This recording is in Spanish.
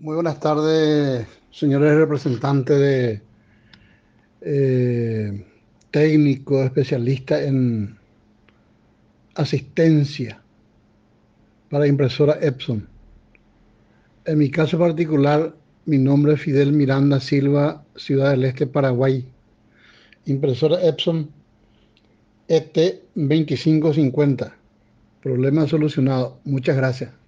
Muy buenas tardes, señores representantes de eh, técnicos, especialistas en asistencia para impresora Epson. En mi caso particular, mi nombre es Fidel Miranda Silva, Ciudad del Este, Paraguay. Impresora Epson ET2550. Problema solucionado. Muchas gracias.